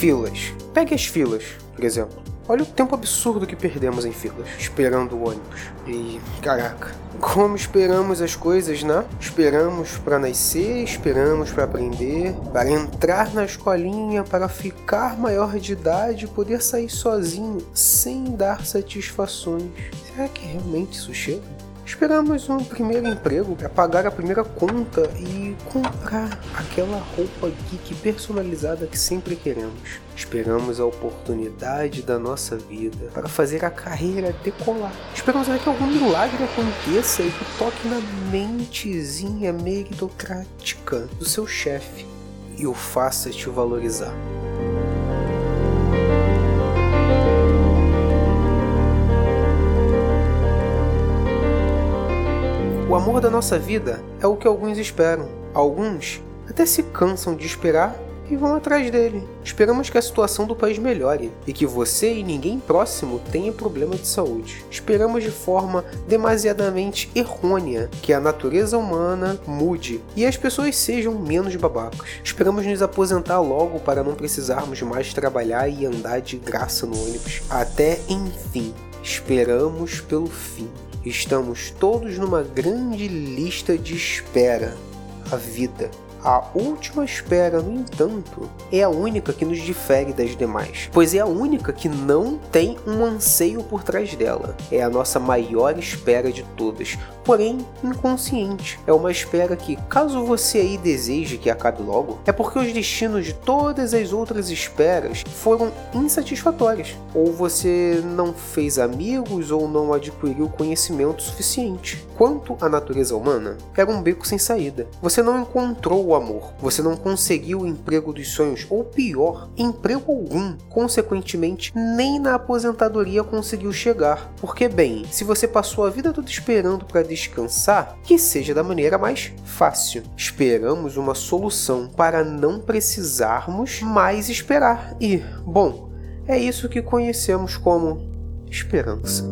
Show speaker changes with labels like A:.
A: Filas. Pegue as filas, por exemplo. Olha o tempo absurdo que perdemos em filas, esperando o ônibus. E caraca, como esperamos as coisas, né? Esperamos para nascer, esperamos para aprender, para entrar na escolinha, para ficar maior de idade e poder sair sozinho, sem dar satisfações. Será que realmente isso chega? Esperamos um primeiro emprego para pagar a primeira conta e comprar aquela roupa geek personalizada que sempre queremos. Esperamos a oportunidade da nossa vida para fazer a carreira decolar. Esperamos que algum milagre aconteça e que toque na mentezinha meritocrática do seu chefe e o faça te valorizar. O amor da nossa vida é o que alguns esperam. Alguns até se cansam de esperar e vão atrás dele. Esperamos que a situação do país melhore e que você e ninguém próximo tenha problema de saúde. Esperamos de forma demasiadamente errônea que a natureza humana mude e as pessoas sejam menos babacas. Esperamos nos aposentar logo para não precisarmos mais trabalhar e andar de graça no ônibus. Até enfim, esperamos pelo fim. Estamos todos numa grande lista de espera a vida. A última espera, no entanto, é a única que nos difere das demais, pois é a única que não tem um anseio por trás dela. É a nossa maior espera de todas, porém inconsciente. É uma espera que, caso você aí deseje que acabe logo, é porque os destinos de todas as outras esperas foram insatisfatórios, ou você não fez amigos ou não adquiriu conhecimento suficiente. Quanto à natureza humana, era um beco sem saída. Você não encontrou o amor, você não conseguiu o emprego dos sonhos, ou pior, emprego algum. Consequentemente, nem na aposentadoria conseguiu chegar. Porque, bem, se você passou a vida toda esperando para descansar, que seja da maneira mais fácil. Esperamos uma solução para não precisarmos mais esperar. E, bom, é isso que conhecemos como esperança.